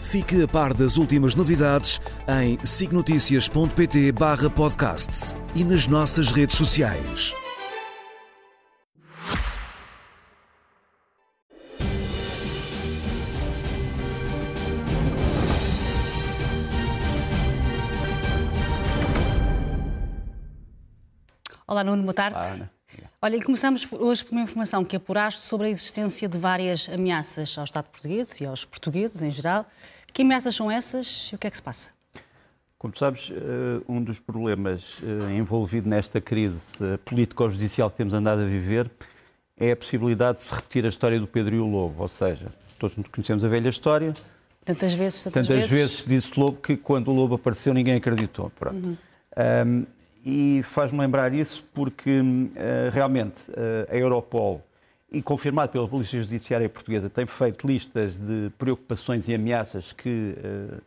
Fique a par das últimas novidades em signoticias.pt barra podcast e nas nossas redes sociais. Olá Nuno, boa tarde. Olá, Ana. Olha, e começamos hoje por uma informação que apuraste sobre a existência de várias ameaças ao Estado português e aos portugueses em geral. Que ameaças são essas e o que é que se passa? Como sabes, eh, um dos problemas eh, envolvido nesta crise eh, político-judicial que temos andado a viver é a possibilidade de se repetir a história do Pedro e o Lobo. Ou seja, todos conhecemos a velha história. Tantas vezes, tantas, Tantas vezes disse Lobo que quando o Lobo apareceu ninguém acreditou. Pronto. Uhum. Um, e faz-me lembrar isso porque uh, realmente uh, a Europol, e confirmado pela Polícia Judiciária Portuguesa, tem feito listas de preocupações e ameaças que uh,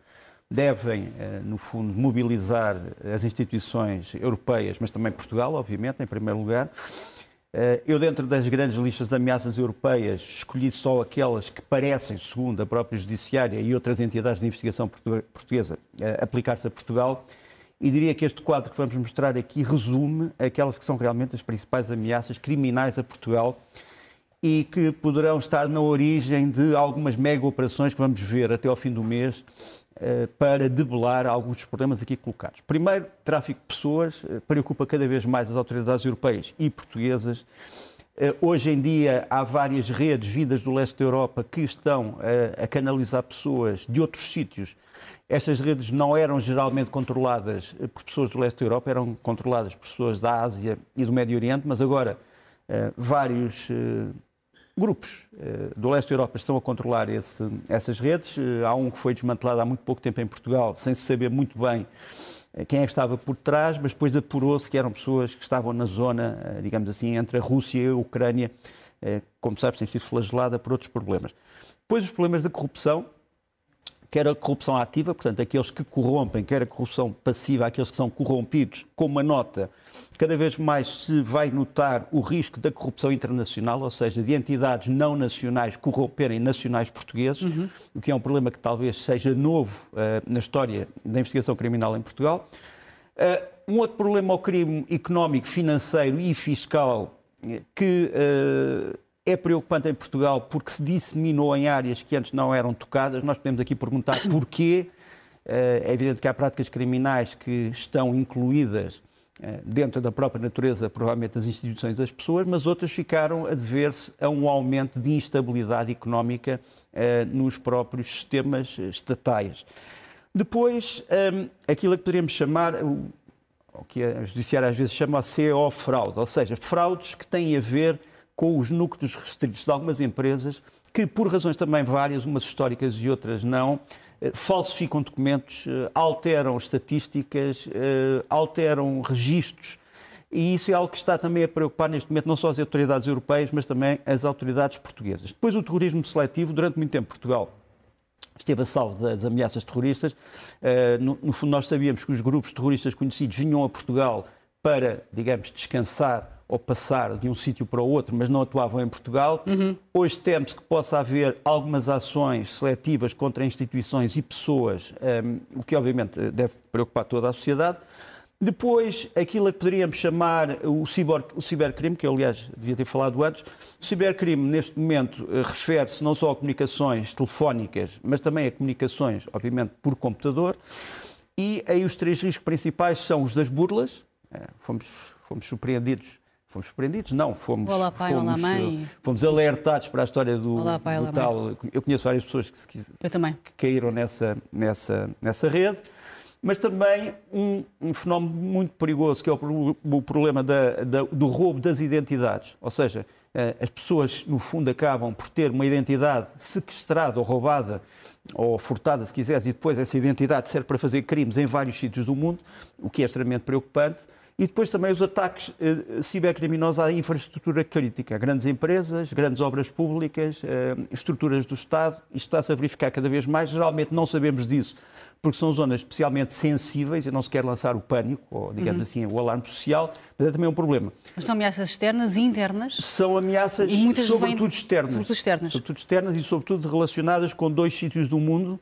devem, no fundo, mobilizar as instituições europeias, mas também Portugal, obviamente, em primeiro lugar. Eu, dentro das grandes listas de ameaças europeias, escolhi só aquelas que parecem, segundo a própria Judiciária e outras entidades de investigação portuguesa, aplicar-se a Portugal e diria que este quadro que vamos mostrar aqui resume aquelas que são realmente as principais ameaças criminais a Portugal e que poderão estar na origem de algumas mega operações que vamos ver até ao fim do mês eh, para debelar alguns dos problemas aqui colocados. Primeiro, tráfico de pessoas eh, preocupa cada vez mais as autoridades europeias e portuguesas. Eh, hoje em dia há várias redes vindas do leste da Europa que estão a canalizar pessoas de outros sítios estas redes não eram geralmente controladas por pessoas do leste da Europa, eram controladas por pessoas da Ásia e do Médio Oriente, mas agora vários grupos do leste da Europa estão a controlar esse, essas redes. há um que foi desmantelado há muito pouco tempo em Portugal, sem se saber muito bem quem é que estava por trás, mas depois apurou-se que eram pessoas que estavam na zona, digamos assim, entre a Rússia e a Ucrânia, como sabes, tem sido flagelada por outros problemas. Depois os problemas da corrupção, quer a corrupção ativa, portanto, aqueles que corrompem, quer a corrupção passiva, aqueles que são corrompidos, com uma nota, cada vez mais se vai notar o risco da corrupção internacional, ou seja, de entidades não nacionais corromperem nacionais portugueses, uhum. o que é um problema que talvez seja novo uh, na história da investigação criminal em Portugal. Uh, um outro problema ao crime económico, financeiro e fiscal eh, que uh, é preocupante em Portugal porque se disseminou em áreas que antes não eram tocadas. Nós podemos aqui perguntar porquê. Eh, é evidente que há práticas criminais que estão incluídas eh, dentro da própria natureza, provavelmente, das instituições das pessoas, mas outras ficaram a dever-se a um aumento de instabilidade económica eh, nos próprios sistemas estatais. Depois, aquilo que poderíamos chamar, o que a Judiciária às vezes chama a CO-fraude, ou seja, fraudes que têm a ver com os núcleos restritos de algumas empresas que, por razões também várias, umas históricas e outras não, eh, falsificam documentos, eh, alteram estatísticas, eh, alteram registros. E isso é algo que está também a preocupar neste momento não só as autoridades europeias, mas também as autoridades portuguesas. Depois, o terrorismo seletivo, durante muito tempo, Portugal esteve a salvo das ameaças terroristas. No fundo, nós sabíamos que os grupos terroristas conhecidos vinham a Portugal para, digamos, descansar ou passar de um sítio para o outro, mas não atuavam em Portugal. Uhum. Hoje teme-se que possa haver algumas ações seletivas contra instituições e pessoas, um, o que obviamente deve preocupar toda a sociedade. Depois, aquilo que poderíamos chamar o, ciber, o cibercrime, que eu, aliás, devia ter falado antes. O cibercrime, neste momento, eh, refere-se não só a comunicações telefónicas, mas também a comunicações, obviamente, por computador. E aí os três riscos principais são os das burlas. Eh, fomos, fomos surpreendidos Fomos surpreendidos? Não, fomos, olá, pai, fomos, olá, mãe. fomos alertados para a história do, olá, pai, do olá, tal. Mãe. Eu conheço várias pessoas que, que, que, caíram nessa, nessa, nessa rede, mas também um, um fenómeno muito perigoso, que é o, o problema da, da, do roubo das identidades. Ou seja, eh, as pessoas, no fundo, acabam por ter uma identidade sequestrada ou roubada ou furtada, se quiseres, e depois essa identidade serve para fazer crimes em vários sítios do mundo, o que é extremamente preocupante. E depois também os ataques eh, cibercriminosos à infraestrutura crítica, grandes empresas, grandes obras públicas, eh, estruturas do Estado. Isto está-se a verificar cada vez mais. Geralmente não sabemos disso porque são zonas especialmente sensíveis e não se quer lançar o pânico, ou digamos uhum. assim, o alarme social, mas é também um problema. Mas são ameaças externas e internas? São ameaças sobretudo externas. Sobretudo externas. Sobretudo externas e sobretudo relacionadas com dois sítios do mundo.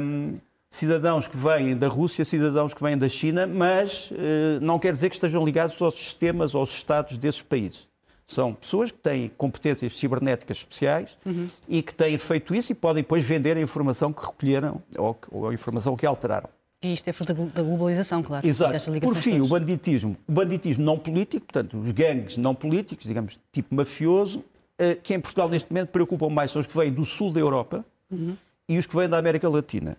Um, cidadãos que vêm da Rússia, cidadãos que vêm da China, mas uh, não quer dizer que estejam ligados aos sistemas, aos estados desses países. São pessoas que têm competências cibernéticas especiais uhum. e que têm feito isso e podem depois vender a informação que recolheram ou, ou a informação que alteraram. E isto é fruto da globalização, claro. Exato. Por fim, o banditismo. O banditismo não político, portanto, os gangues não políticos, digamos, tipo mafioso, eh, que em Portugal neste momento preocupam mais são os que vêm do sul da Europa uhum. E os que vêm da América Latina.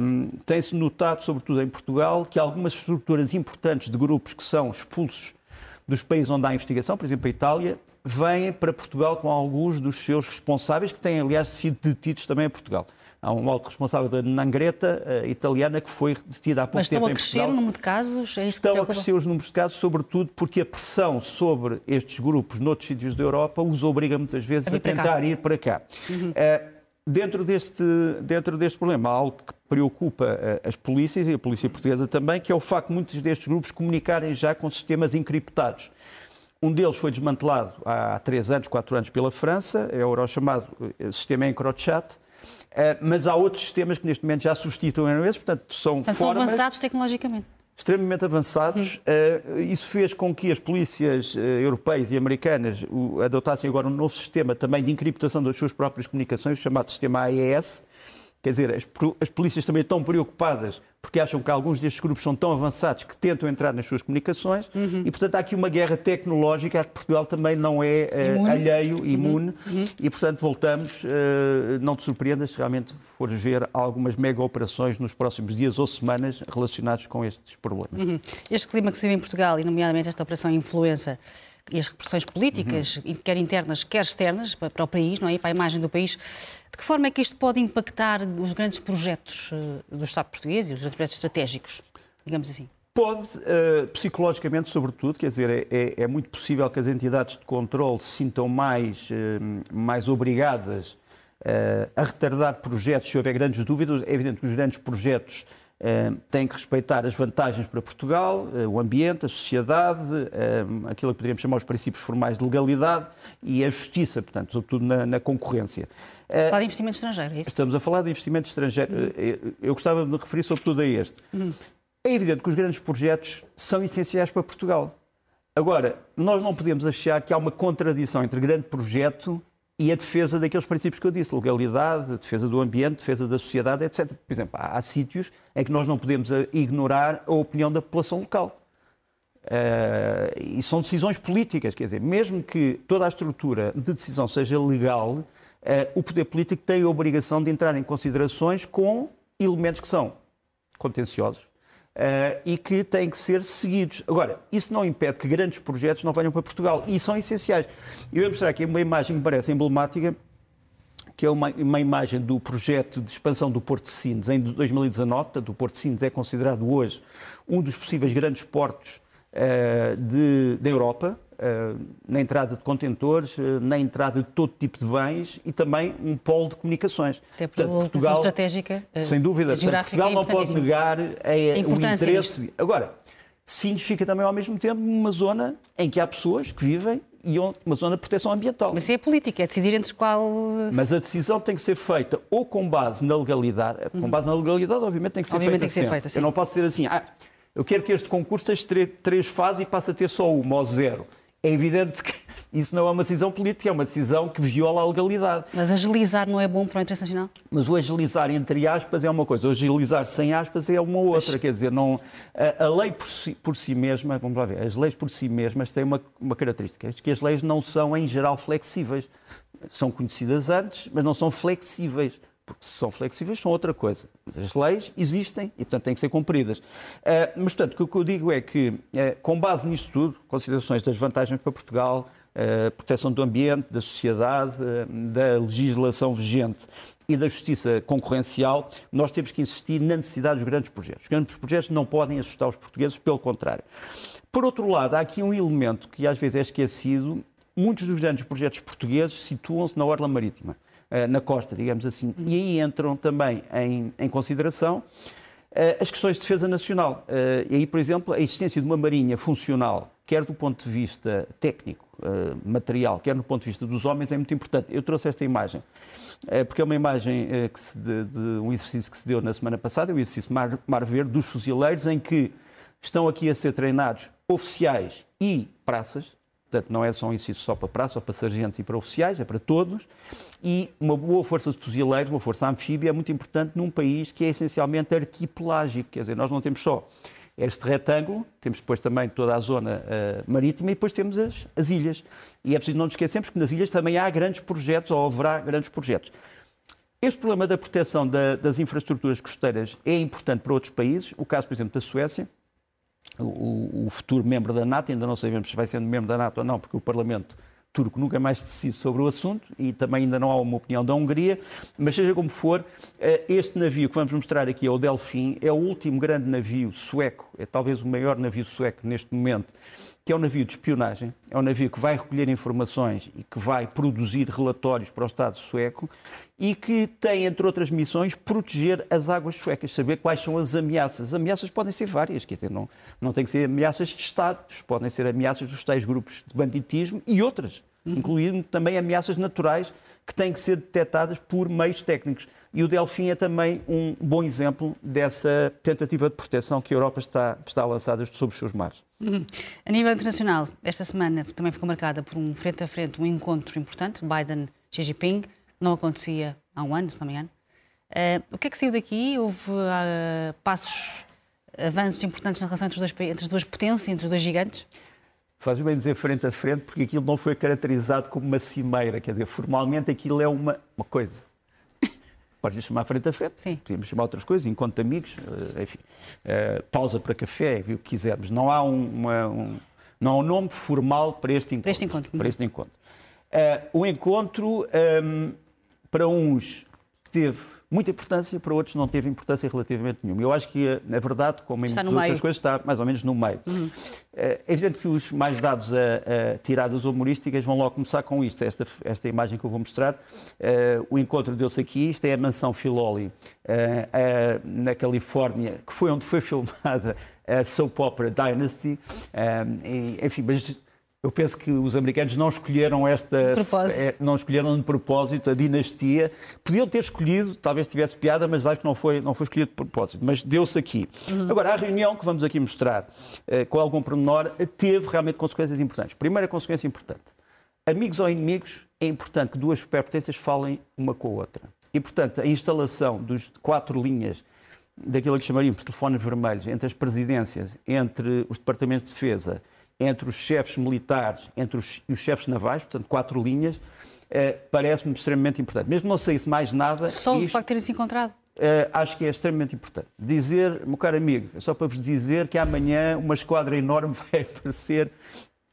Um, Tem-se notado, sobretudo em Portugal, que algumas estruturas importantes de grupos que são expulsos dos países onde há investigação, por exemplo, a Itália, vêm para Portugal com alguns dos seus responsáveis, que têm, aliás, sido detidos também em Portugal. Há um alto responsável da Nangreta, uh, italiana, que foi detida há pouco Mas tempo em Portugal. Mas estão a crescer o número de casos? É estão a crescer os números de casos, sobretudo porque a pressão sobre estes grupos noutros sítios da Europa os obriga muitas vezes a, a tentar cá. ir para cá. Uhum. Uh, Dentro deste, dentro deste problema, há algo que preocupa eh, as polícias e a polícia portuguesa também, que é o facto de muitos destes grupos comunicarem já com sistemas encriptados. Um deles foi desmantelado há três anos, quatro anos pela França, é o chamado eh, sistema EncroChat, eh, mas há outros sistemas que neste momento já substituem esse, portanto são portanto, formas... são avançados tecnologicamente extremamente avançados. Hum. Isso fez com que as polícias eh, europeias e americanas adotassem agora um novo sistema também de encriptação das suas próprias comunicações, chamado sistema AES, Quer dizer, as, as, polícias também estão preocupadas porque acham que alguns destes grupos são tão avançados que tentam entrar nas suas comunicações uhum. e, portanto, há aqui uma guerra tecnológica a que Portugal também não é uh, imune. alheio, uhum. imune, uhum. e, portanto, voltamos. Uh, não te surpreendas se realmente fores ver algumas mega operações nos próximos dias ou semanas relacionados com estes problemas. Uhum. Este clima que se vê em Portugal, e nomeadamente esta operação Influencer, e as repressões políticas, uhum. quer internas, quer externas, para o país, não é? para a imagem do país, de que forma é que isto pode impactar os grandes projetos uh, do Estado português e os grandes projetos estratégicos, digamos assim? Pode, uh, psicologicamente, sobretudo, quer dizer, é, é, é, muito possível que as entidades de controle se sintam mais, uh, mais obrigadas a retardar projetos se houver grandes dúvidas. É evidente que os grandes projetos Uh, tem que respeitar as vantagens para Portugal, uh, o ambiente, a sociedade, uh, aquilo que poderíamos chamar os princípios formais de legalidade e a justiça, portanto, sobretudo na, na concorrência. Estamos a falar de investimento estrangeiro, é isso? Estamos a falar de investimento estrangeiro. Uhum. Eu gostava de me referir sobretudo a este. Uhum. É evidente que os grandes projetos são essenciais para Portugal. Agora, nós não podemos achar que há uma contradição entre grande projeto e a defesa daqueles princípios que eu disse, legalidade, defesa do ambiente, defesa da sociedade, etc. Por exemplo, há, há sítios em que nós não podemos eh, ignorar a opinião da população local. Uh, e são decisões políticas, quer dizer, mesmo que toda a estrutura de decisão seja legal, uh, o poder político tem a obrigação de entrar em considerações com elementos que são contenciosos, Uh, e que têm que ser seguidos. Agora, isso não impede que grandes projetos não venham para Portugal e são essenciais. Eu vou mostrar aqui uma imagem que me parece emblemática, que é uma, uma, imagem do projeto de expansão do Porto de Sines em 2019. Portanto, o Porto de Sines é considerado hoje um dos possíveis grandes portos uh, de, da Europa. Eh, na entrada de contentores, eh, na entrada de todo tipo de bens e também um polo de comunicações. Até pela Portanto, Portugal, estratégica, eh, sem dúvida, Portanto, Portugal não pode negar o interesse. Disto. Agora, Sines fica também ao mesmo tempo numa zona em que há pessoas que vivem e uma zona de proteção ambiental. Mas é política, é decidir entre qual. Mas a decisão tem que ser feita ou com base na legalidade, com uhum. base na legalidade, obviamente tem que ser obviamente feita. Tem que ser feita sim. Eu não posso dizer assim, ah, eu quero que este concurso tenha três fases e passe a ter só uma ou zero é evidente que isso não é uma decisão política, é uma decisão que viola a legalidade. Mas agilizar não é bom para o interesse nacional? Mas o agilizar entre aspas é uma coisa, o agilizar sem aspas é uma outra. Mas... Quer dizer, não, a, a lei por si, por si, mesma, vamos lá ver, as leis por si mesmas têm uma, uma característica, é que as leis não são em geral flexíveis. São conhecidas antes, mas não são flexíveis porque se são flexíveis são outra coisa. Mas as leis existem e, portanto, têm que ser cumpridas. Uh, mas, portanto, o que eu digo é que, uh, com base nisso tudo, considerações das vantagens para Portugal, a proteção do ambiente, da sociedade, da legislação vigente e da justiça concorrencial, nós temos que insistir na necessidade dos grandes projetos. Os grandes projetos não podem assustar os portugueses, pelo contrário. Por outro lado, há aqui um elemento que às vezes é esquecido. Muitos dos grandes projetos portugueses situam-se na orla marítima, na costa, digamos assim. E aí entram também em, em consideração eh, as questões de defesa nacional. Eh, e aí, por exemplo, a existência de uma marinha funcional, quer do ponto de vista técnico, material, quer do ponto de vista dos homens, é muito importante. Eu trouxe esta imagem porque é uma imagem de, de, um exercício que se deu na semana passada, o exercício Mar, Mar Verde dos fuzileiros, em que estão aqui a ser treinados oficiais e praças, portanto não é só um exercício só para praça, só para sargentos e para oficiais, é para todos, e uma boa força de fuzileiros, uma força anfíbia é muito importante num país que é essencialmente arquipelágico, quer dizer, nós não temos só este retângulo, temos depois também toda a zona uh, marítima e depois temos as, as ilhas. E é preciso não nos esquecermos que nas ilhas também há grandes projetos, ou haverá grandes projetos. Este problema da proteção da, das infraestruturas costeiras é importante para outros países, o caso, por exemplo, da Suécia, o, o, futuro membro da NATO, ainda não sabemos se vai ser membro da NATO ou não, porque o Parlamento turco nunca mais decide sobre o assunto e também ainda não há uma opinião da Hungria, mas seja como for, eh, este navio que vamos mostrar aqui é o Delfim, é o último grande navio sueco, é talvez o maior navio sueco neste momento, que é um navio de espionagem, é um navio que vai recolher informações e que vai produzir relatórios para o Estado sueco e que tem, entre outras missões, proteger as águas suecas, saber quais são as ameaças. As ameaças podem ser várias, quer dizer, não, não tem que ser ameaças de Estados, podem ser ameaças dos tais grupos de banditismo e outras, uhum. incluindo também ameaças naturais que têm que ser detectadas por meios técnicos. E o Delfim é também um bom exemplo dessa tentativa de proteção que a Europa está, está a lançar sobre os seus mares. Uhum. A nível internacional, esta semana também ficou marcada por um frente a frente, um encontro importante, Biden-Xi Jinping, não acontecia há um ano, se não me engano. Uh, o que é que saiu daqui? Houve uh, passos, avanços importantes na relação entre, dois, entre, as duas potências, entre os dois gigantes? Faz bem dizer frente a frente, porque aquilo não foi caracterizado como uma cimeira, quer dizer, formalmente aquilo é uma, uma coisa. Podes chamar frente a frente, Sim. podíamos chamar outras coisas, encontro de amigos, eh, enfim, uh, pausa para café, o que quisermos. Não há um, uma, um, não há um nome formal para este encontro. Para este encontro. Para este encontro. Uh, o encontro, um, ehm, para uns, teve muita importância, para outros não teve importância relativamente nenhuma. Eu acho que, na verdade, como em está muitas outras coisas, está mais ou menos no meio. Uhum. É evidente que os mais dados a, a tiradas humorísticas vão logo começar com isto, esta, esta imagem que eu vou mostrar. Uh, o encontro deu-se aqui, isto é a mansão Filoli, uh, uh, na Califórnia, que foi onde foi filmada a soap opera Dynasty. E, enfim, mas eu penso que os americanos não escolheram esta. É, não escolheram de propósito a dinastia. Podiam ter escolhido, talvez tivesse piada, mas acho que não foi, não foi escolhido de propósito. Mas deu-se aqui. Uhum. Agora, a reunião que vamos aqui mostrar, eh, com algum pormenor, teve realmente consequências importantes. Primeira consequência importante: amigos ou inimigos, é importante que duas superpotências falem uma com a outra. E, portanto, a instalação dos quatro linhas daquilo que chamaríamos de telefones vermelhos entre as presidências, entre os departamentos de defesa entre os chefes militares entre os, e os chefes navais, portanto, quatro linhas, eh, parece-me extremamente importante. Mesmo não saísse mais nada. Só o facto de terem se encontrado? Eh, acho que é extremamente importante. Dizer, meu caro amigo, só para vos dizer que amanhã uma esquadra enorme vai aparecer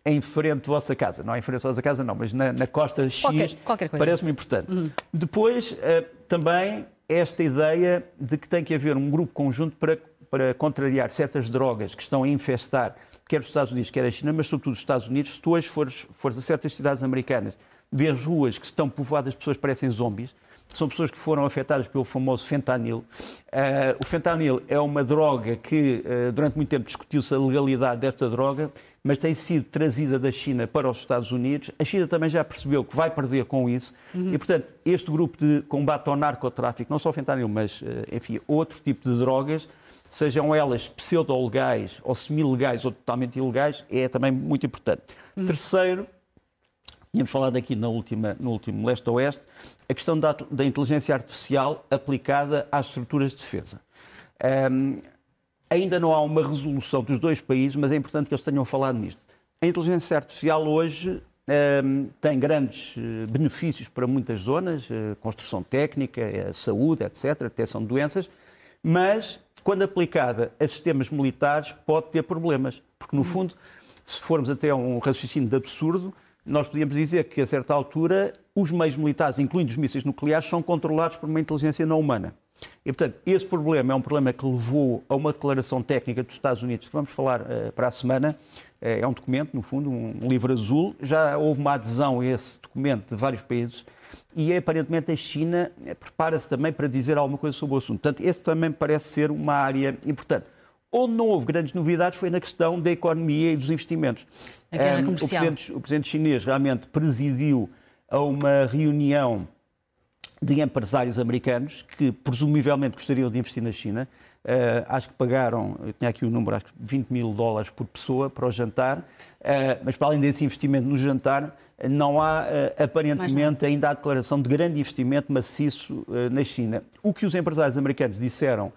em frente de vossa casa. Não em frente da vossa casa, não, mas na, na costa X. Qualquer, qualquer coisa. Parece-me importante. Uhum. Depois, eh, também, esta ideia de que tem que haver um grupo conjunto para, para contrariar certas drogas que estão a infestar quer os Estados Unidos, quer a China, mas sobretudo os Estados Unidos, se tu hoje fores, fores a certas cidades americanas, ver ruas que estão povoadas de pessoas que parecem zombies, são pessoas que foram afetadas pelo famoso fentanil. Uh, o fentanil é uma droga que uh, durante muito tempo discutiu-se a legalidade desta droga, mas tem sido trazida da China para os Estados Unidos. A China também já percebeu que vai perder com isso uhum. e, portanto, este grupo de combate ao narcotráfico, não só o fentanil, mas, uh, enfim, outro tipo de drogas, sejam elas pseudo-legais ou semi-legais ou totalmente ilegais, é também muito importante. Hum. Terceiro, tínhamos falado aqui na última, no último leste-oeste, a questão da, da, inteligência artificial aplicada às estruturas de defesa. Um, ainda não há uma resolução dos dois países, mas é importante que eles tenham falado nisto. A inteligência artificial hoje um, tem grandes eh, benefícios para muitas zonas, uh, construção técnica, uh, saúde, etc., detecção de doenças, mas quando aplicada a sistemas militares, pode ter problemas. Porque, no fundo, se formos até um raciocínio de absurdo, nós podíamos dizer que, a certa altura, os meios militares, incluindo os mísseis nucleares, são controlados por uma inteligência não humana. E, portanto, esse problema é um problema que levou a uma declaração técnica dos Estados Unidos, que vamos falar uh, para a semana. Uh, é um documento, no fundo, um livro azul. Já houve uma adesão a esse documento de vários países e, aparentemente, a China eh, prepara-se também para dizer alguma coisa sobre o assunto. Portanto, esse também parece ser uma área importante. Onde não houve grandes novidades foi na questão da economia e dos investimentos. A guerra um, comercial. O presidente, o presidente chinês realmente presidiu a uma reunião de empresários americanos que presumivelmente gostariam de investir na China. Uh, acho que pagaram, eu tinha aqui o número, acho que 20 mil dólares por pessoa para o jantar, uh, mas para além desse investimento no jantar, não há uh, aparentemente ainda a declaração de grande investimento maciço na China. O que os empresários americanos disseram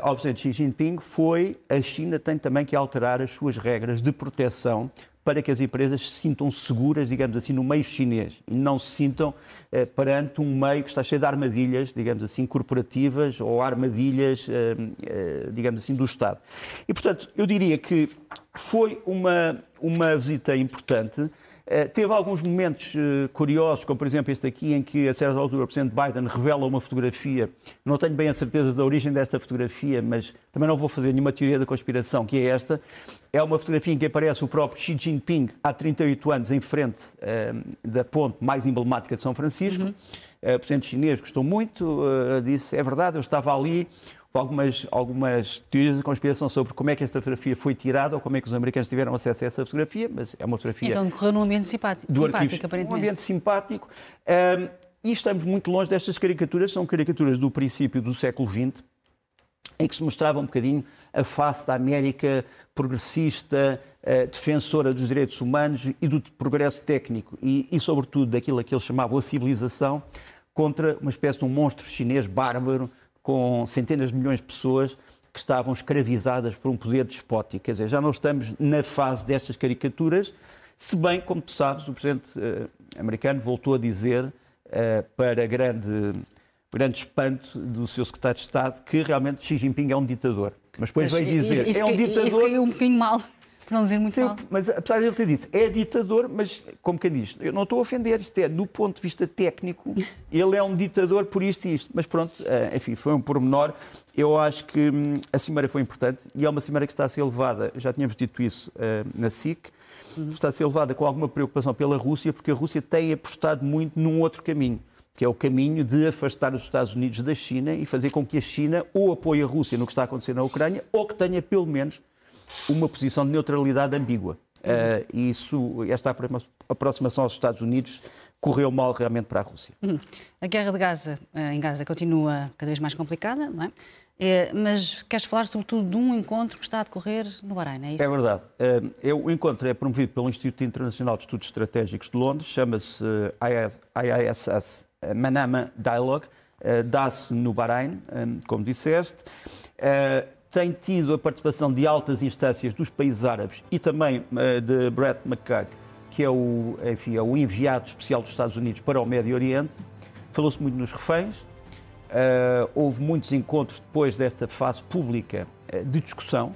ao presidente Xi Jinping foi a China tem também que alterar as suas regras de proteção para que as empresas se sintam seguras, digamos assim, no meio chinês e não se sintam eh, perante um meio que está cheio de armadilhas, digamos assim, corporativas ou armadilhas, eh, eh, digamos assim, do Estado. E, portanto, eu diria que foi uma, uma visita importante. Eh, teve alguns momentos uh, curiosos, como por exemplo este aqui, em que a certa altura o Presidente Biden revela uma fotografia. Não tenho bem a certeza da origem desta fotografia, mas também não vou fazer nenhuma teoria da conspiração, que é esta. É uma fotografia em que aparece o próprio Xi Jinping há 38 anos em frente uh, da ponte mais emblemática de São Francisco. Uhum. Uh, o Presidente chinês gostou muito, disse: é verdade, eu estava ali algumas, algumas teorias de conspiração sobre como é que esta fotografia foi tirada ou como é que os americanos tiveram acesso a essa fotografia, mas é uma fotografia. Então decorreu num ambiente simpático, do simpático aparentemente. Um ambiente simpático. Um, e estamos muito longe destas caricaturas, são caricaturas do princípio do século XX, em que se mostrava um bocadinho a face da América progressista, uh, defensora dos direitos humanos e do progresso técnico e, e, sobretudo, daquilo que eles chamavam a civilização, contra uma espécie de um monstro chinês bárbaro, com centenas de milhões de pessoas que estavam escravizadas por um poder despótico. Quer dizer, já não estamos na fase destas caricaturas, se bem, como tu sabes, o presidente uh, americano voltou a dizer, uh, para grande, grande espanto do seu secretário de Estado, que realmente Xi Jinping é um ditador. Mas depois veio dizer, isso, é um ditador... Isso caiu um bocadinho mal. Não dizer muito Sim, mal. Mas apesar de ele ter dito, é ditador, mas como quem diz, eu não estou a ofender, isto é, do ponto de vista técnico, ele é um ditador por isto e isto. Mas pronto, eh, enfim, foi um pormenor. Eu acho que hum, a cimeira foi importante e é uma cimeira que está a ser levada, já tínhamos dito isso eh, na SIC, uhum. está a ser levada com alguma preocupação pela Rússia, porque a Rússia tem apostado muito num outro caminho que é o caminho de afastar os Estados Unidos da China e fazer com que a China ou apoie a Rússia no que está a acontecer na Ucrânia ou que tenha, pelo menos, uma posição de neutralidade ambígua. Uh, e isso, esta aproximação aos Estados Unidos correu mal realmente para a Rússia. Uhum. A guerra de Gaza, eh, em Gaza continua cada vez mais complicada, não é? é? mas queres falar sobretudo de um encontro que está a decorrer no Bahrein, é isso? É verdade. É, o encontro é promovido pelo Instituto Internacional de Estudos Estratégicos de Londres, chama-se IISS Manama Dialogue, dá-se no Bahrein, como disseste tem tido a participação de altas instâncias dos países árabes e também uh, de Brett McCarthy, que é o, enfim, é o enviado especial dos Estados Unidos para o Médio Oriente. Falou-se muito nos reféns. Uh, houve muitos encontros depois desta fase pública uh, de discussão.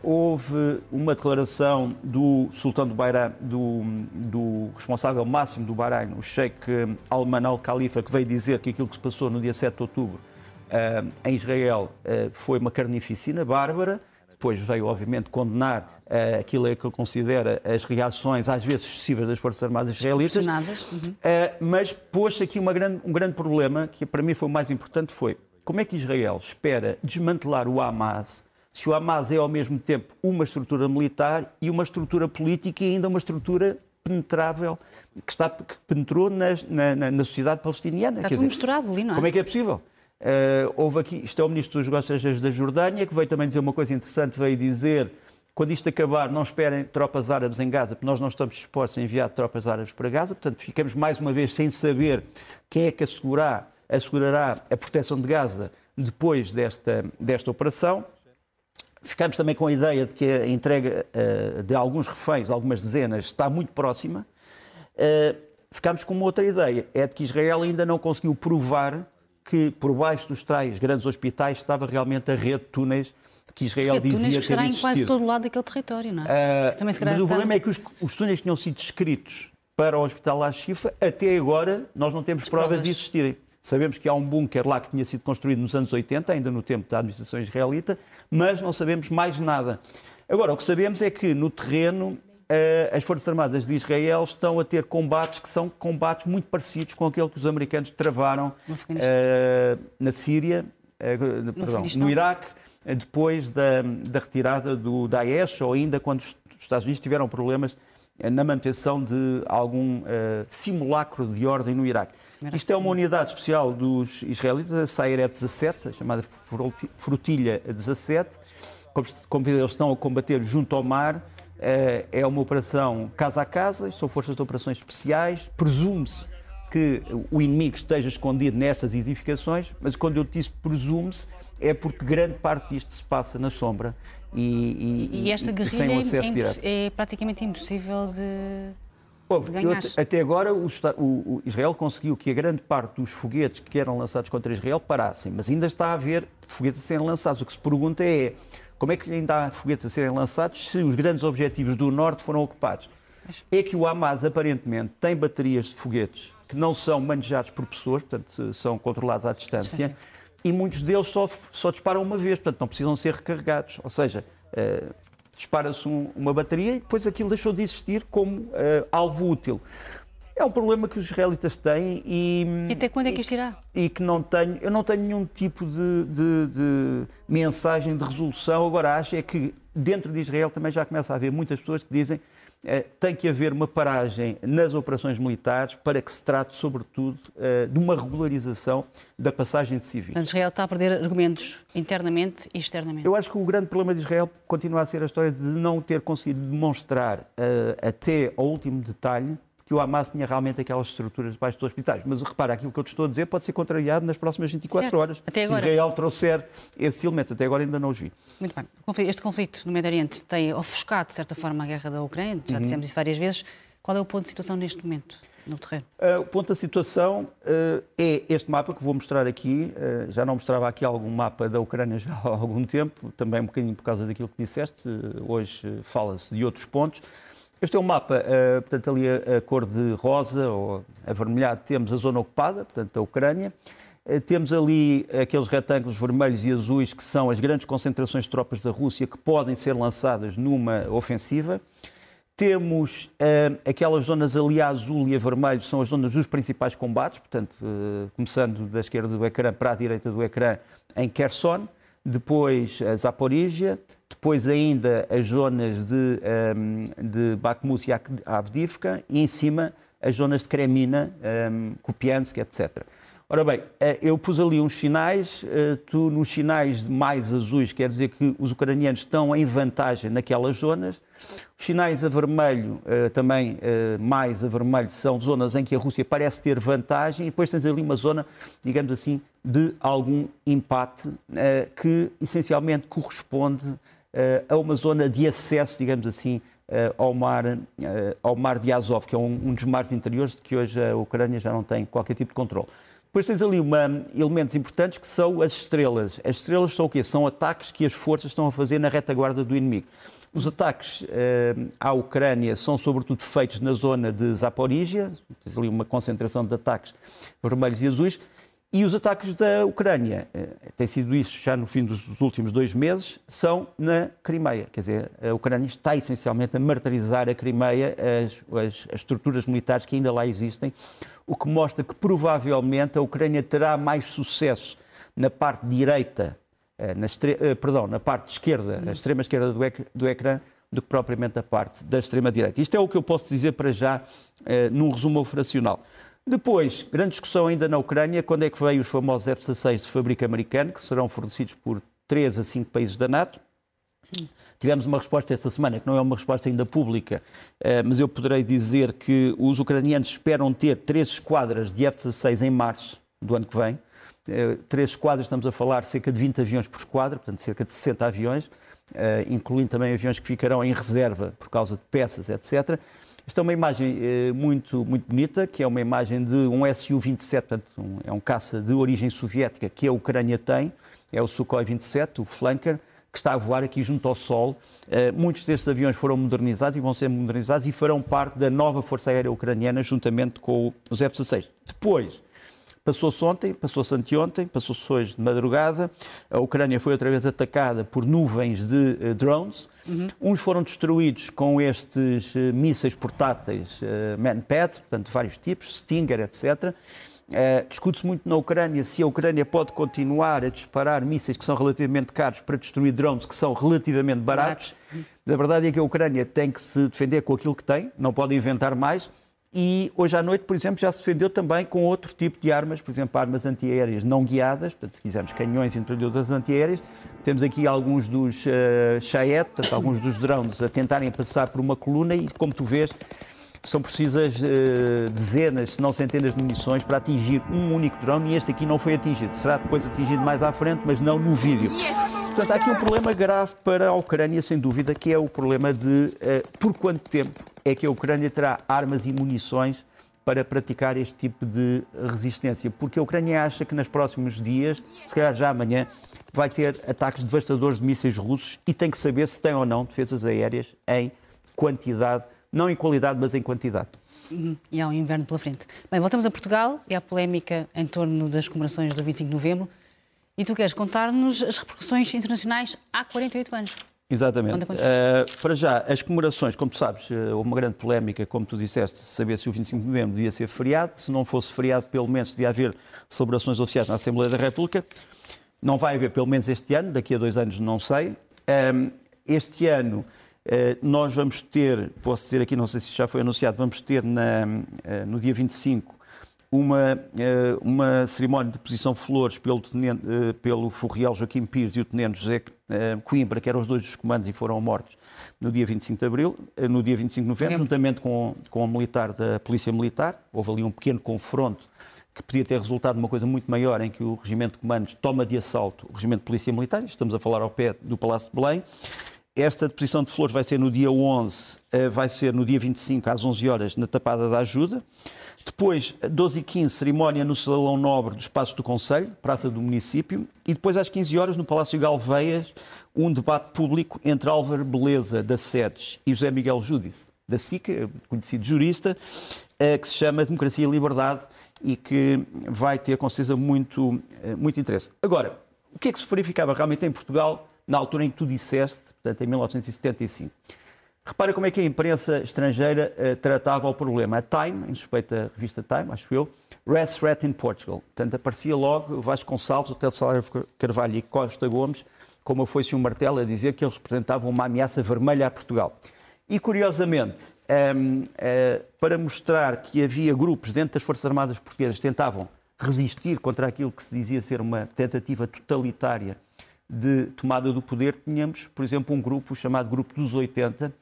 houve uma declaração do sultão do Bahrein, do, do responsável máximo do Bahrein, o Sheikh Alman al-Khalifa, que veio dizer que aquilo que se passou no dia 7 de outubro uh, em Israel uh, foi uma carnificina bárbara, depois veio, obviamente, condenar uh, aquilo que ele considera as reações, às vezes excessivas, das Forças Armadas israelitas. Uhum. mas pôs aqui grande, um grande problema, que para mim foi o mais importante, foi como é que Israel espera desmantelar o Hamas se o Hamas é ao mesmo tempo uma estrutura militar e uma estrutura política e ainda uma estrutura penetrável que, está, que penetrou na, na, na sociedade palestiniana. Está tudo dizer, misturado ali, não é? Como é que é possível? Uh, houve aqui, isto é o Ministro dos Negócios Estrangeiros da Jordânia, que veio também dizer uma coisa interessante, veio dizer, quando isto acabar, não esperem tropas árabes em Gaza, porque nós não estamos dispostos a enviar tropas árabes para Gaza, portanto ficamos mais uma vez sem saber quem é que assegurar, assegurará a proteção de Gaza depois desta, desta operação. Ficamos também com a ideia de que a entrega uh, de alguns reféns, algumas dezenas, está muito próxima. Uh, ficamos com uma outra ideia, é de que Israel ainda não conseguiu provar que por baixo dos tais grandes hospitais estava realmente a rede de túneis que Israel dizia Túnez ter estará em existido. quase todo lado daquele território, não é? Uh, mas o problema é que os, os túneis tinham sido descritos para o Hospital Al-Shifa, até agora nós não temos provas, provas. de existirem. Sabemos que há um bunker lá que tinha sido construído nos anos 80, ainda no tempo da administração israelita, mas não sabemos mais nada. Agora, o que sabemos é que no terreno as Forças Armadas de Israel estão a ter combates que são combates muito parecidos com aquele que os americanos travaram No eh, na Síria, eh, perdão, Afeganistão. no Iraque, eh, depois da, da retirada do Daesh ou ainda quando os Estados Unidos tiveram problemas na manutenção de algum eh, simulacro de ordem no Iraque. Isto é uma unidade especial dos israelitas, a Sayeret 17, a chamada Fruti- Frutilha 17. Como, como eles estão a combater junto ao mar, é uma operação casa a casa, são forças de operações especiais. Presume-se que o inimigo esteja escondido nestas edificações, mas quando eu disse presume-se, é porque grande parte disto se passa na sombra e, E esta e guerrilha sem é, um acesso é direto. é praticamente impossível de. Ganhar. até- até agora, Esta- o- o Israel conseguiu que a grande parte dos foguetes que eram lançados contra Israel parassem, mas ainda está a haver foguetes a serem lançados. O que se pergunta é como é que ainda há foguetes a serem lançados se os grandes objetivos do Norte foram ocupados? É que o Hamas, aparentemente, tem baterias de foguetes que não são manejados por pessoas, portanto, são controlados à distância, Sim, e muitos deles só, só disparam uma vez, portanto, não precisam ser recarregados. Ou seja, eh, dispara-se um- uma bateria e depois aquilo deixou de existir como eh, alvo útil. É um problema que os israelitas têm e, E até quando é que isto irá? e que não tenho, eu não tenho nenhum tipo de, de- de mensagem de resolução. Agora, acho é que dentro de Israel também já começa a haver muitas pessoas que dizem eh, tem que haver uma paragem nas operações militares para que se trate, sobretudo, eh, de uma regularização da passagem de civis. Portanto, Israel está a perder argumentos internamente e externamente. Eu acho que o grande problema de Israel continua a ser a história de não ter conseguido demonstrar eh, até ao último detalhe que o Hamas tinha realmente aquelas estruturas debaixo dos hospitais. Mas repara, aquilo que eu te estou a dizer pode ser contrariado nas próximas 24 Certo. horas. Até Se agora. Israel trouxer esses elementos. Até agora ainda não os vi. Muito bem. Este conflito no Médio Oriente tem ofuscado, de certa forma, a guerra da Ucrânia, já dissemos isso várias vezes. Qual é o ponto de situação neste momento no terreno? Uh, o ponto da situação uh, é este mapa que vou mostrar aqui. Uh, já não mostrava aqui algum mapa da Ucrânia já há algum tempo, também um bocadinho por causa daquilo que disseste. Hoje fala-se de outros pontos. Este é um mapa, uh, portanto, ali a, a cor de rosa ou avermelhado, temos a zona ocupada, portanto, a Ucrânia. Uh, Temos ali aqueles retângulos vermelhos e azuis que são as grandes concentrações de tropas da Rússia que podem ser lançadas numa ofensiva. Temos eh, aquelas zonas ali a azul e a vermelho, são as zonas dos principais combates, portanto, eh, começando da esquerda do ecrã para a direita do ecrã, em Kherson, depois a Zaporizhia, depois ainda as zonas de, eh, de Bakhmut e Avdivka e em cima as zonas de Kremina, eh, Kupiansk, etc. Ora bem, eh, eu pus ali uns sinais, eh, tu nos sinais mais azuis quer dizer que os ucranianos estão em vantagem naquelas zonas. Os sinais a vermelho, eh, também mais a vermelho, são zonas em que a Rússia parece ter vantagem e depois tens ali uma zona, digamos assim, de algum empate que essencialmente corresponde a uma zona de acesso, digamos assim, eh, ao mar, eh, ao mar de Azov, que é um, dos mares interiores de que hoje a Ucrânia já não tem qualquer tipo de controle. Depois tens ali uma, elementos importantes que são as estrelas. As estrelas são o quê? São ataques que as forças estão a fazer na retaguarda do inimigo. Os ataques eh, à Ucrânia são sobretudo feitos na zona de Zaporizhia, tens ali uma concentração de ataques vermelhos e azuis, e os ataques da Ucrânia, eh, tem sido isso já no fim dos últimos dois meses, são na Crimeia. Quer dizer, a Ucrânia está essencialmente a martirizar a Crimeia, as, as, as estruturas militares que ainda lá existem, o que mostra que provavelmente a Ucrânia terá mais sucesso na parte direita, eh, na, eh, perdão, na parte esquerda, a extrema esquerda do, ec- do ecrã, do que propriamente a parte da extrema direita. Isto é o que eu posso dizer para já num resumo operacional. Depois, grande discussão ainda na Ucrânia, quando é que veio os famosos F-16 de fábrica americano, que serão fornecidos por 3 a 5 países da NATO. Tivemos uma resposta esta semana, que não é uma resposta ainda pública, eh, mas eu poderei dizer que os ucranianos esperam ter três esquadras de F-16 em março do ano que vem. Eh, Três esquadras, estamos a falar cerca de 20 aviões por esquadra, portanto cerca de 60 aviões, eh, incluindo também aviões que ficarão em reserva por causa de peças, etc. Esta é uma imagem eh, muito, muito bonita, que é uma imagem de um Su-27, portanto, um- é um caça de origem soviética que a Ucrânia tem, é o Sukhoi 27, o Flanker, que está a voar aqui junto ao Sol. Uh, muitos destes aviões foram modernizados e vão ser modernizados e farão parte da nova Força Aérea Ucraniana juntamente com os F-16. Depois, Passou-se ontem, passou-se anteontem, passou-se hoje de madrugada. A Ucrânia foi outra vez atacada por nuvens de uh, drones. Uhum. Uns foram destruídos com estes uh, mísseis portáteis uh, Manpads, portanto, vários tipos, Stinger, etc. Uh, Discute-se muito na Ucrânia se a Ucrânia pode continuar a disparar mísseis que são relativamente caros para destruir drones que são relativamente baratos. A verdade é que a Ucrânia tem que se defender com aquilo que tem, não pode inventar mais. E hoje à noite, por exemplo, já se defendeu também com outro tipo de armas, por exemplo, armas antiaéreas não guiadas, portanto, se quisermos, canhões e metralhadoras antiaéreas. Temos aqui alguns dos uh, Chayette, portanto, alguns dos drones a tentarem passar por uma coluna e, como tu vês, são precisas uh, dezenas, se não centenas de munições para atingir um único drone e este aqui não foi atingido. Será depois atingido mais à frente, mas não no vídeo. Portanto, há aqui um problema grave para a Ucrânia, sem dúvida, que é o problema de uh, por quanto tempo é que a Ucrânia terá armas e munições para praticar este tipo de resistência. Porque a Ucrânia acha que nos próximos dias, se calhar já amanhã, vai ter ataques devastadores de mísseis russos e tem que saber se tem ou não defesas aéreas em quantidade, não em qualidade, mas em quantidade. Uhum. E há um inverno pela frente. Bem, voltamos a Portugal e à polémica em torno das comemorações do 25 de novembro. E tu queres contar-nos as repercussões internacionais há 48 anos. Exatamente. Uh, para já, as comemorações, como tu sabes, uh, houve uma grande polémica, como tu disseste, saber se o 25 de novembro devia ser feriado. Se não fosse feriado, pelo menos devia haver celebrações oficiais na Assembleia da República. Não vai haver, pelo menos este ano, daqui a dois anos não sei. Um, este ano nós vamos ter, posso dizer aqui, não sei se já foi anunciado, vamos ter na, no dia 25 uma, eh, uma cerimónia de posição de flores pelo, tenente, eh, pelo Furriel Joaquim Pires e o tenente José eh, Coimbra, que eram os dois dos comandos e foram mortos no dia 25 de abril, no dia 25 de novembro, juntamente com, com o militar da Polícia Militar. Houve ali um pequeno confronto que podia ter resultado numa coisa muito maior, em que o Regimento de Comandos toma de assalto o Regimento de Polícia Militar, estamos a falar ao pé do Palácio de Belém. Esta deposição de flores vai ser no dia 11, vai ser no dia 25 às 11 horas na Tapada da Ajuda. Depois, 12 e 15 cerimónia no Salão Nobre dos Passos do Conselho, Praça do Município. E depois, às 15 horas, no Palácio Galveias, um debate público entre Álvaro Beleza, da SEDES, e José Miguel Júdice, da SICA, conhecido jurista, eh, que se chama Democracia e Liberdade e que vai ter, com certeza, muito, eh, muito interesse. Agora, o que é que se verificava realmente em Portugal na altura em que tu disseste, portanto, em 1975? Repara como é que a imprensa estrangeira uh, tratava o problema. A Time, em suspeita a revista Time, acho eu, Red Threat in Portugal. Portanto, aparecia logo Vasconcelos, Hotel Salário Carvalho e Costa Gomes, como foi-se um martelo a dizer que eles representavam uma ameaça vermelha a Portugal. E, curiosamente, um, ehm, uh, eh, para mostrar que havia grupos dentro das Forças Armadas Portuguesas que tentavam resistir contra aquilo que se dizia ser uma tentativa totalitária de tomada do poder, tínhamos, por exemplo, um grupo chamado Grupo dos 80,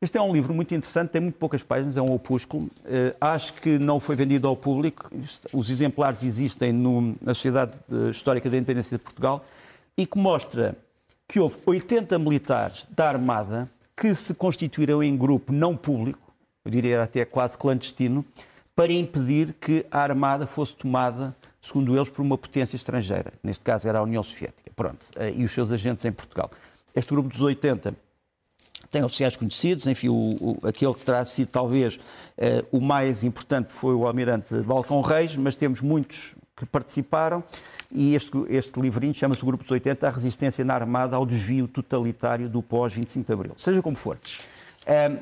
este é um livro muito interessante, tem muito poucas páginas, é um opúsculo. Uh, acho que não foi vendido ao público. Os exemplares existem no, na Sociedade Histórica da Independência de Portugal e que mostra que houve 80 militares da Armada que se constituíram em grupo não público, eu diria até quase clandestino, para impedir que a Armada fosse tomada, segundo eles, por uma potência estrangeira. Neste caso era a União Soviética. Pronto. Uh, e os seus agentes em Portugal. Este grupo dos 80 tem oficiais conhecidos, enfim, o, o, aquele que terá sido talvez uh, o mais importante foi o almirante Balcão Reis, mas temos muitos que participaram e este, este livrinho chama-se o Grupo dos 80, a resistência na Armada ao desvio totalitário do pós-25 de Abril. Seja como for. Uh,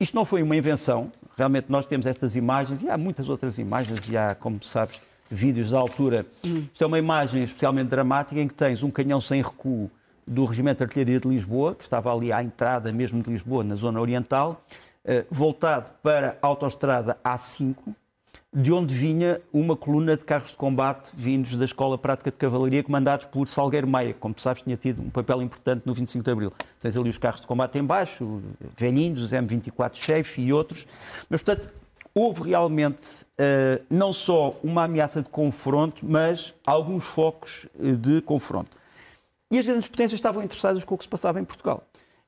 isto não foi uma invenção, realmente nós temos estas imagens e há muitas outras imagens e há, como sabes, vídeos da altura. Hum. Isto é uma imagem especialmente dramática em que tens um canhão sem recuo do Regimento de Artilharia de Lisboa, que estava ali à entrada mesmo de Lisboa, na zona oriental, eh, voltado para a autoestrada A5, de onde vinha uma coluna de carros de combate vindos da Escola Prática de Cavalaria, comandados por Salgueiro Maia, que, como tu sabes, tinha tido um papel importante no 25 de Abril. Tens ali os carros de combate em baixo, velhinhos, os M24 Chefe e outros. Mas, portanto, houve realmente uh, não só uma ameaça de confronto, mas alguns focos eh, de confronto. E as grandes potências estavam interessadas com o que se passava em Portugal.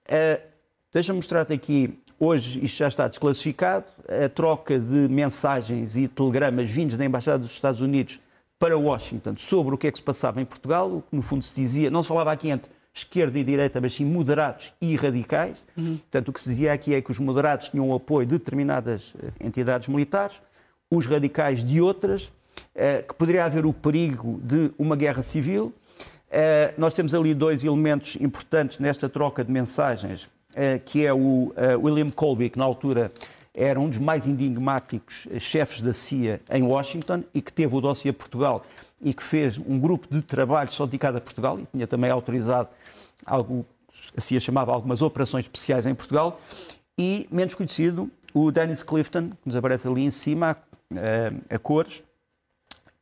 Uh, Deixa-me mostrar-te aqui, hoje isto já está desclassificado, a troca de mensagens e telegramas vindos da Embaixada dos Estados Unidos para Washington sobre o que é que se passava em Portugal, o que no fundo se dizia, não se falava aqui entre esquerda e direita, mas sim moderados e radicais. Uhum. Portanto, o que se dizia aqui é que os moderados tinham o apoio de determinadas eh, entidades militares, os radicais de outras, eh, que poderia haver o perigo de uma guerra civil. Eh, nós temos ali dois elementos importantes nesta troca de mensagens, que é o William Colby, que na altura era um dos mais enigmáticos chefes da CIA em Washington e que teve o dossiê Portugal e que fez um grupo de trabalho só dedicado a Portugal e tinha também autorizado algo, assim a chamava, algumas operações especiais em Portugal. E, menos conhecido, o Dennis Clifton, que nos aparece ali em cima, a, a cores,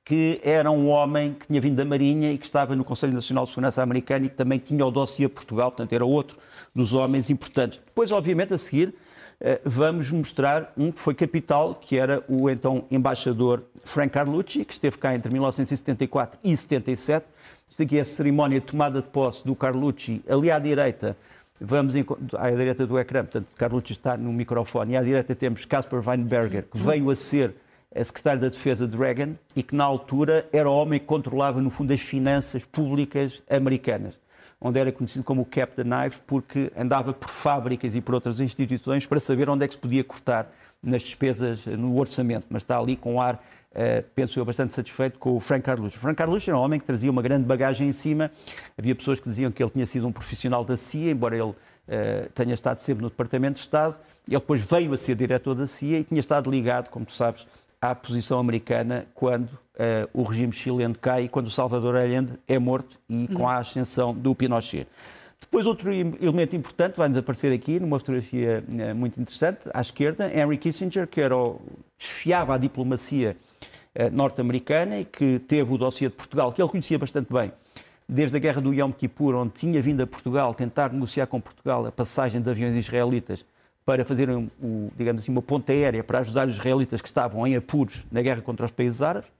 que era um homem que tinha vindo da Marinha e que estava no Conselho Nacional de Segurança americano e que também tinha o dossiê Portugal, portanto era outro dos homens importantes. Depois, obviamente, a seguir, eh, vamos mostrar um que foi capital, que era o então embaixador Frank Carlucci, que esteve cá entre 1974 e 77. Isto aqui é a cerimónia de tomada de posse do Carlucci, ali à direita. Vamos à direita do ecrã, portanto, Carlucci está no microfone, e à direita temos Caspar Weinberger, que veio a ser a secretário da Defesa de Reagan e que, na altura, era o homem que controlava, no fundo, as finanças públicas americanas onde era conhecido como o Cap the Knife, porque andava por fábricas e por outras instituições para saber onde é que se podia cortar nas despesas, no orçamento, mas está ali com um ar, uh, penso eu, bastante satisfeito com o Frank Carlucci. O Frank Carlucci era um homem que trazia uma grande bagagem em cima, havia pessoas que diziam que ele tinha sido um profissional da CIA, embora ele uh, tenha estado sempre no Departamento de Estado, ele depois veio a ser diretor da CIA e tinha estado ligado, como tu sabes, à posição americana quando uh, o regime chileno cai e quando o Salvador Allende é morto e com a ascensão do Pinochet. Depois, outro elemento importante vai-nos aparecer aqui numa fotografia uh, muito interessante, à esquerda, Henry Kissinger, que era o, a diplomacia uh, norte-americana e que teve o dossiê de Portugal, que ele conhecia bastante bem, desde a guerra do Yom Kippur, onde tinha vindo a Portugal tentar negociar com Portugal a passagem de aviões israelitas para fazer, digamos assim, uma ponta aérea para ajudar os israelitas que estavam em apuros na guerra contra os países árabes.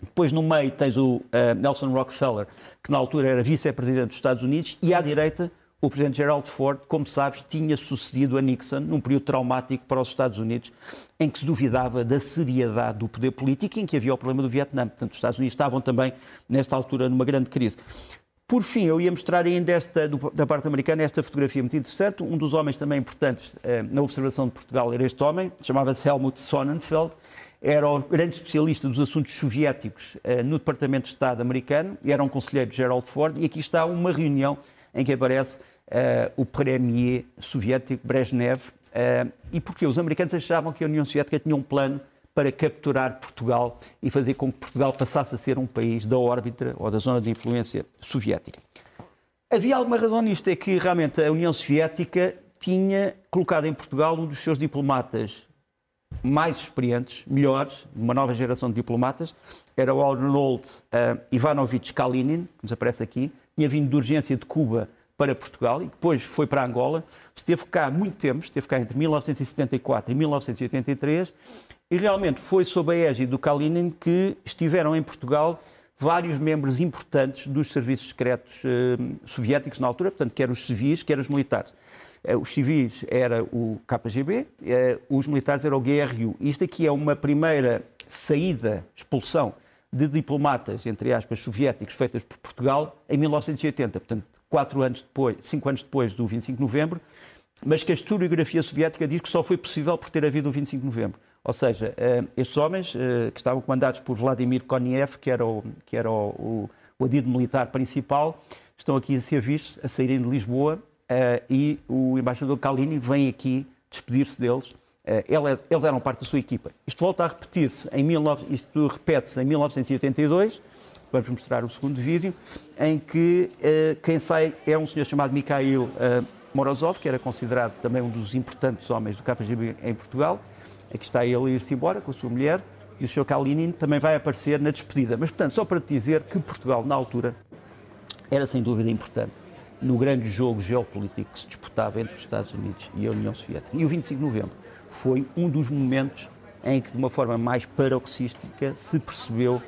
Depois, no meio, tens o uh, Nelson Rockefeller, que na altura era vice-presidente dos Estados Unidos, e à direita, o presidente Gerald Ford, como sabes, tinha sucedido a Nixon num período traumático para os Estados Unidos, em que se duvidava da seriedade do poder político e em que havia o problema do Vietnã. Portanto, os Estados Unidos estavam também, nesta altura, numa grande crise. Por fim, eu ia mostrar ainda esta, da parte americana esta fotografia muito interessante. Um dos homens também importantes eh, na observação de Portugal era este homem, chamava-se Helmut Sonnenfeld, era o grande especialista dos assuntos soviéticos eh, no Departamento de Estado americano, era um conselheiro de Gerald Ford, e aqui está uma reunião em que aparece eh, o premier soviético Brezhnev, e porque os americanos achavam que a União Soviética tinha um plano para capturar Portugal e fazer com que Portugal passasse a ser um país da órbita ou da zona de influência soviética. Havia alguma razão nisto, é que realmente a União Soviética tinha colocado em Portugal um dos seus diplomatas mais experientes, melhores, uma nova geração de diplomatas, era o Arnold uh, Ivanovich Kalinin, que nos aparece aqui, tinha vindo de urgência de Cuba para Portugal e depois foi para Angola. Esteve cá muito tempo, esteve cá entre 1974 e 1983 e realmente foi sob a égide do Kalinin que estiveram em Portugal vários membros importantes dos serviços secretos eh, soviéticos na altura, portanto, quer os civis, quer os militares. Eh, os civis era o KGB, eh, os militares era o GRU. Isto aqui é uma primeira saída, expulsão de diplomatas, entre aspas, soviéticos, feitas por Portugal em 1980, portanto, quatro anos depois, cinco anos depois do 25 de novembro, mas que a historiografia soviética diz que só foi possível por ter havido o 25 de novembro. Ou seja, eh, estes homens, eh, que estavam comandados por Vladimir Koniev, que era o, que era o, o, adido militar principal, estão aqui a ser vistos, a saírem de Lisboa, eh, e o embaixador Kalinin vem aqui despedir-se deles. Eles eram parte da sua equipa. Isto volta a repetir-se, em 19, isto repete-se em 1982, vamos mostrar o segundo vídeo, em que quem sai é um senhor chamado Mikhail Morozov, que era considerado também um dos importantes homens do KGB em Portugal, Aqui está ele a ir-se embora com a sua mulher e o Sr. Kalinin também vai aparecer na despedida. Mas, portanto, só para te dizer que Portugal, na altura, era sem dúvida importante no grande jogo geopolítico que se disputava entre os Estados Unidos e a União Soviética. E o 25 de novembro foi um dos momentos em que, de uma forma mais paroxística, se percebeu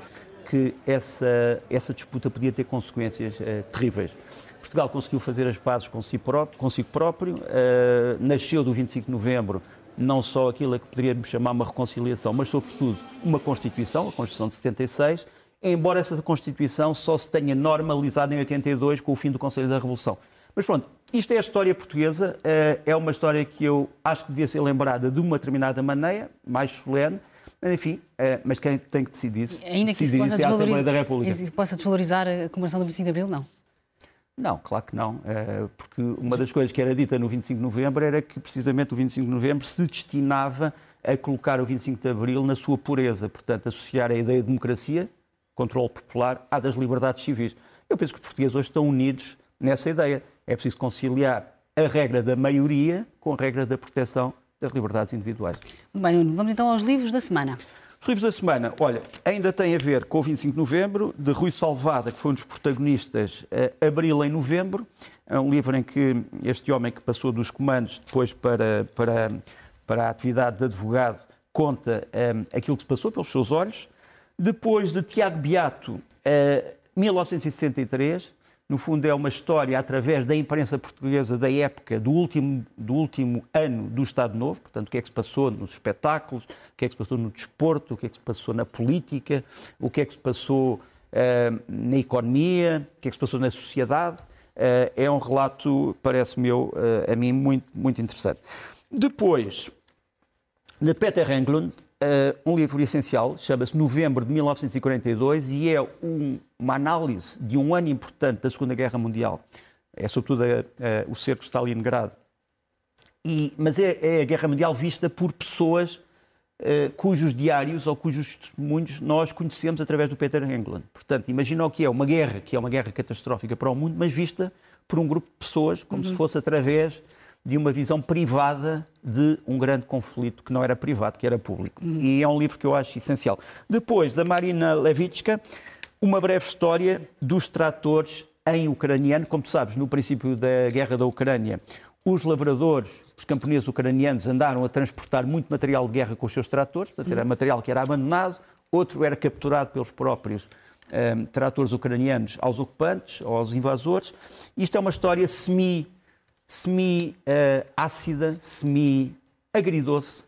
que essa, essa disputa podia ter consequências eh, terríveis. Portugal conseguiu fazer as pazes consigo próprio, consigo próprio eh, nasceu do 25 de novembro não só aquilo a que poderíamos chamar uma reconciliação, mas sobretudo uma Constituição, a Constituição de 76, embora essa Constituição só se tenha normalizado em 82 com o fim do Conselho da Revolução. Mas pronto, isto é a história portuguesa, eh, é uma história que eu acho que devia ser lembrada de uma determinada maneira, mais solene, mas enfim, eh, mas quem tem que decidir isso, Ainda que decidir isso é a Assembleia da República. desvalorizar, possa desvalorizar a comemoração do 25 de Abril, não. Não, claro que não, eh, porque uma das coisas que era dita no 25 de Novembro era que precisamente o 25 de Novembro se destinava a colocar o 25 de Abril na sua pureza, portanto, associar a ideia de democracia, controle popular, à das liberdades civis. Eu penso que os portugueses hoje estão unidos nessa ideia. É preciso conciliar a regra da maioria com a regra da proteção das liberdades individuais. Muito bem, Nuno. Vamos então aos livros da semana. Os livros da semana, olha, ainda tem a ver com o 25 de novembro, de Rui Salvada, que foi um dos protagonistas, eh, Abril em Novembro. É um livro em que este homem que passou dos comandos depois para, para, para a atividade de advogado conta eh, aquilo que se passou pelos seus olhos. Depois de Tiago Beato, eh, 1963, no fundo é uma história através da imprensa portuguesa da época do último, do último ano do Estado Novo, portanto, o que é que se passou nos espetáculos, o que é que se passou no desporto, o que é que se passou na política, o que é que se passou uh, na economia, o que é que se passou na sociedade. Uh, é um relato, parece-me uh, a mim, muito, muito interessante. Depois, de Peter Englund, Uh, um livro essencial, chama-se Novembro de 1942 e é um, uma análise de um ano importante da Segunda Guerra Mundial. É sobretudo a, a, o cerco de Stalingrado. E, mas é, é, a Guerra Mundial vista por pessoas uh, cujos diários ou cujos testemunhos nós conhecemos através do Peter Englund. Portanto, imagina o que é uma guerra, que é uma guerra catastrófica para o mundo, mas vista por um grupo de pessoas, como uhum. se fosse através de uma visão privada de um grande conflito que não era privado, que era público. Hum. E é um livro que eu acho essencial. Depois, da Marina Levitska, uma breve história dos tratores em ucraniano. Como tu sabes, no princípio da guerra da Ucrânia, os lavradores, os camponeses ucranianos andaram a transportar muito material de guerra com os seus tratores, portanto, era material que era abandonado, outro era capturado pelos próprios um, eh, tratores ucranianos aos ocupantes, aos invasores. Isto é uma história semi semi-ácida, semi-agridoce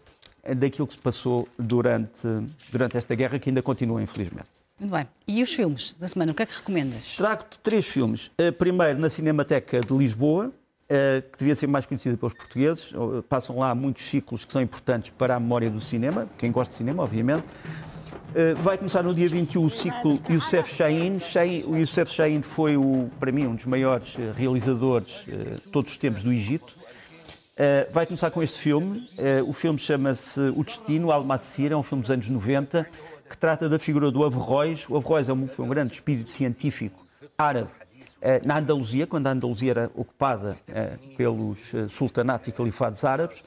daquilo que se passou durante, durante esta guerra, que ainda continua, infelizmente. Muito bem. E os filmes da semana, o que é que recomendas? Trago-te três filmes. Primeiro, na Cinemateca de Lisboa, que devia ser mais conhecida pelos portugueses. Passam lá muitos ciclos que são importantes para a memória do cinema, quem gosta de cinema, obviamente. Eh, vai começar no dia 21 o ciclo Youssef Chahine. O Youssef Chahine foi, o, para mim, um dos maiores eh, realizadores de eh, todos os tempos do Egito. Vai começar com este filme. O filme chama-se O Destino, Al-Massir, é um filme dos anos 90, que trata da figura do Averroes. O Averroes é um, foi um grande espírito científico árabe na Andaluzia, quando a Andaluzia era ocupada pelos sultanatos e califados árabes.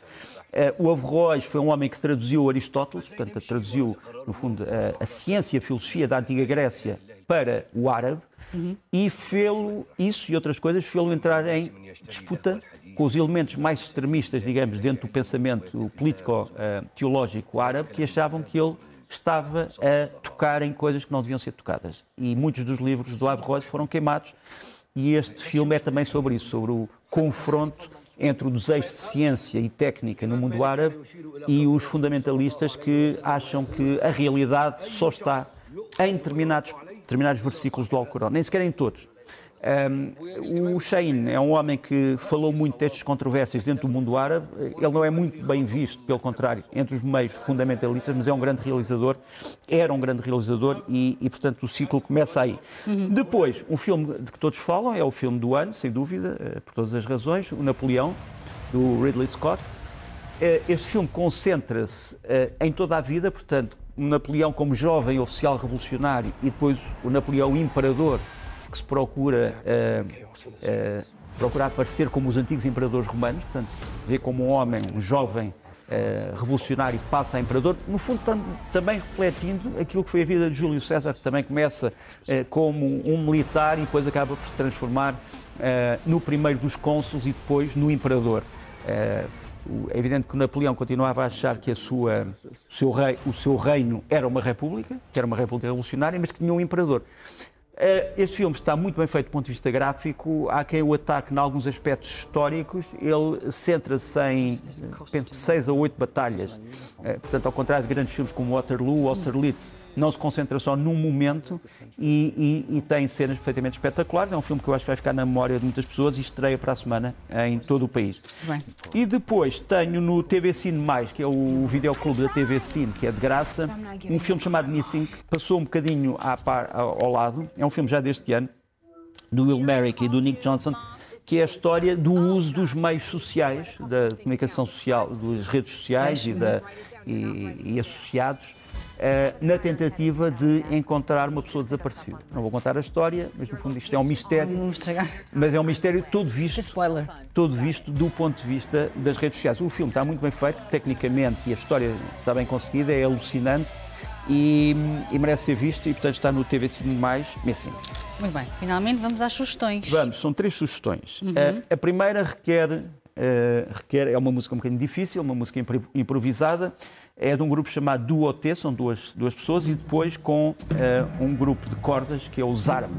Eh, o Averroes foi um homem que traduziu Aristóteles, portanto, traduziu, no fundo, a, a ciência e a filosofia da antiga Grécia para o árabe uhum. e fê-lo, isso e outras coisas, fê-lo entrar em disputa com os elementos mais extremistas, digamos, dentro do pensamento político-teológico árabe, que achavam que ele estava a tocar em coisas que não deviam ser tocadas. E muitos dos livros do Averroes foram queimados e este filme é também sobre isso, sobre o confronto entre o desejo de ciência e técnica no mundo árabe e os fundamentalistas que acham que a realidade só está em determinados, determinados versículos do Alcorão, nem sequer em todos. Um, o Shein é um homem que falou muito destas controvérsias dentro do mundo árabe. Ele não é muito bem visto, pelo contrário, entre os meios fundamentalistas, mas é um grande realizador, era um grande realizador e, e portanto, o ciclo começa aí. Uhum. Depois, um filme de que todos falam é o filme do ano, sem dúvida, eh, por todas as razões, o Napoleão, do Ridley Scott. Eh, este filme concentra-se eh, em toda a vida, portanto, o Napoleão como jovem oficial revolucionário e depois o Napoleão imperador que se procura uh, uh, procurar aparecer como os antigos imperadores romanos, portanto, vê como um homem, um jovem uh, revolucionário passa a imperador, no fundo tam também refletindo aquilo que foi a vida de Júlio César, que também começa como um militar e depois acaba por se transformar no primeiro dos cônsules e depois no imperador. É evidente que Napoleão continuava a achar que a sua, o, seu rei, o seu reino era uma república, que era uma república revolucionária, mas que tinha um imperador. Eh, este filme está muito bem feito do ponto de vista gráfico. Há quem o ataque em alguns aspectos históricos. Ele centra-se em, penso que, seis a oito batalhas. Eh, portanto, ao contrário de grandes filmes como Waterloo ou Austerlitz, não se concentra só num momento e, e, e, tem cenas perfeitamente espetaculares. É um filme que eu acho que vai ficar na memória de muitas pessoas e estreia para a semana em todo o país. Bem. E depois tenho no TV Cine Mais, que é o videoclube da TV Cine, que é de graça, um filme chamado Missing, que passou um bocadinho par, ao lado. É um filme já deste ano, do Will Merrick e do Nick Johnson, que é a história do uso dos meios sociais, da comunicação social, das redes sociais e, da, e, e associados eh, na tentativa de encontrar uma pessoa desaparecida. Não vou contar a história, mas no fundo isto é um mistério. Vamos estragar. Mas é um mistério todo visto, Spoiler. todo visto do ponto de vista das redes sociais. O filme está muito bem feito, tecnicamente, e a história está bem conseguida, é alucinante e, e merece ser visto e, portanto, está no TV Cine Mais, assim. Muito bem, finalmente vamos às sugestões. Vamos, são três sugestões. A, a primeira requer, eh, requer, é uma música um bocadinho difícil, uma música impro- improvisada, é de um grupo chamado Duo T, são duas, duas pessoas, e depois com eh, um grupo de cordas que é o Zarm.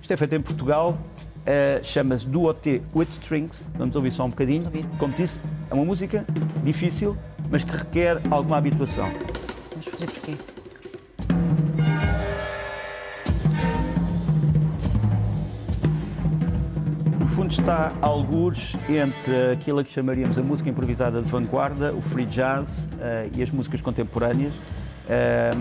Isto é feito em Portugal, eh, chama-se Duo T with Strings, vamos ouvir só um bocadinho. Como disse, é uma música difícil, mas que requer alguma habituação. Vamos fazer porquê? Fundo está algures entre aquilo que chamaríamos a música improvisada de vanguarda, o free jazz eh, e as músicas contemporâneas. Eh,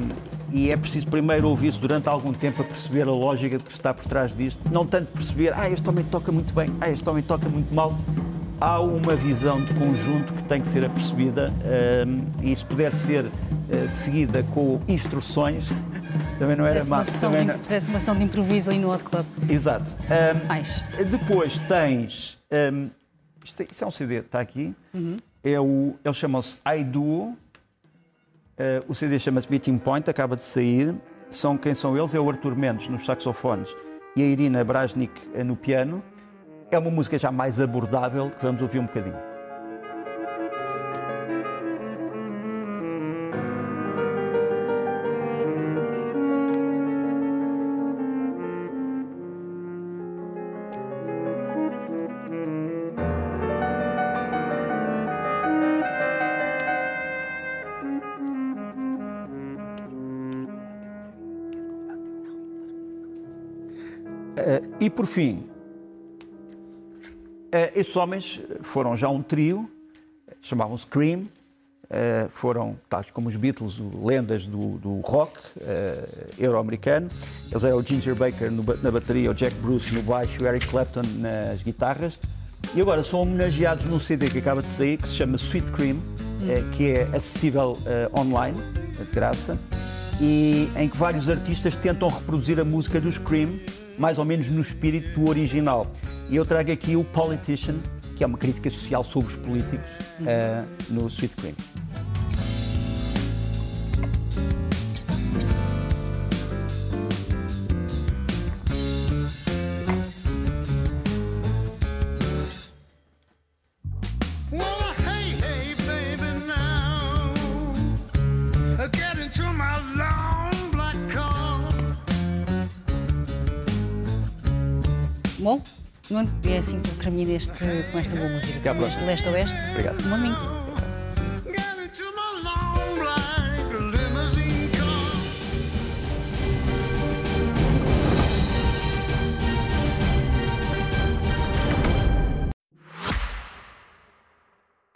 e é preciso primeiro ouvir-se durante algum tempo a perceber a lógica que está por trás disto. Não tanto perceber, ah, este homem toca muito bem, ah, este homem toca muito mal. Há uma visão de conjunto que tem que ser apercebida eh, e se puder ser seguida com instruções, também não era má. também de, não- parece uma sessão de improviso ali no Hot Club. Exato. Um, Mais. depois tens. um, isto, é, isto é um CD, está aqui. É o, eles chamam-se iDuo. Uh, o CD chama-se Meeting Point, acaba de sair. São, quem são eles? É o Arthur Mendes nos saxofones e a Irina Brasnik eh, no piano. É uma música já mais abordável que vamos ouvir um bocadinho. E por fim, eh, estes homens foram já um trio, chamavam-se Cream, eh, foram, tais como os Beatles, lendas do, do rock eh, euro-americano. Eles eram o Ginger Baker na bateria, o Jack Bruce no baixo, o Eric Clapton nas guitarras. E agora são homenageados num CD que acaba de sair, que se chama Sweet Cream, que é acessível online, é de graça, e em que vários artistas tentam reproduzir a música dos Cream, mais ou menos no espírito do original. E eu trago aqui o Politician, que é uma crítica social sobre os políticos, eh, no Sweet Cream. Nuno, e é assim que eu termino este, com esta boa música. Até à próxima. leste a oeste. Obrigado. Um bom domingo.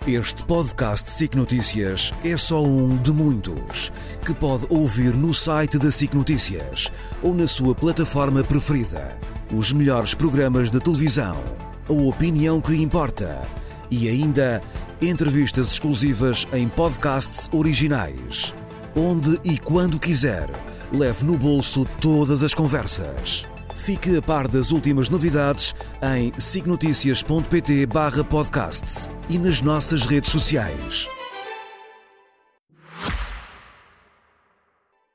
Este podcast SIC Notícias é só um de muitos que pode ouvir no site da SIC Notícias ou na sua plataforma preferida. Os melhores programas de televisão, a opinião que importa e ainda entrevistas exclusivas em podcasts originais. Onde e quando quiser, leve no bolso todas as conversas. Fique a par das últimas novidades em signoticias.pt/podcast e nas nossas redes sociais.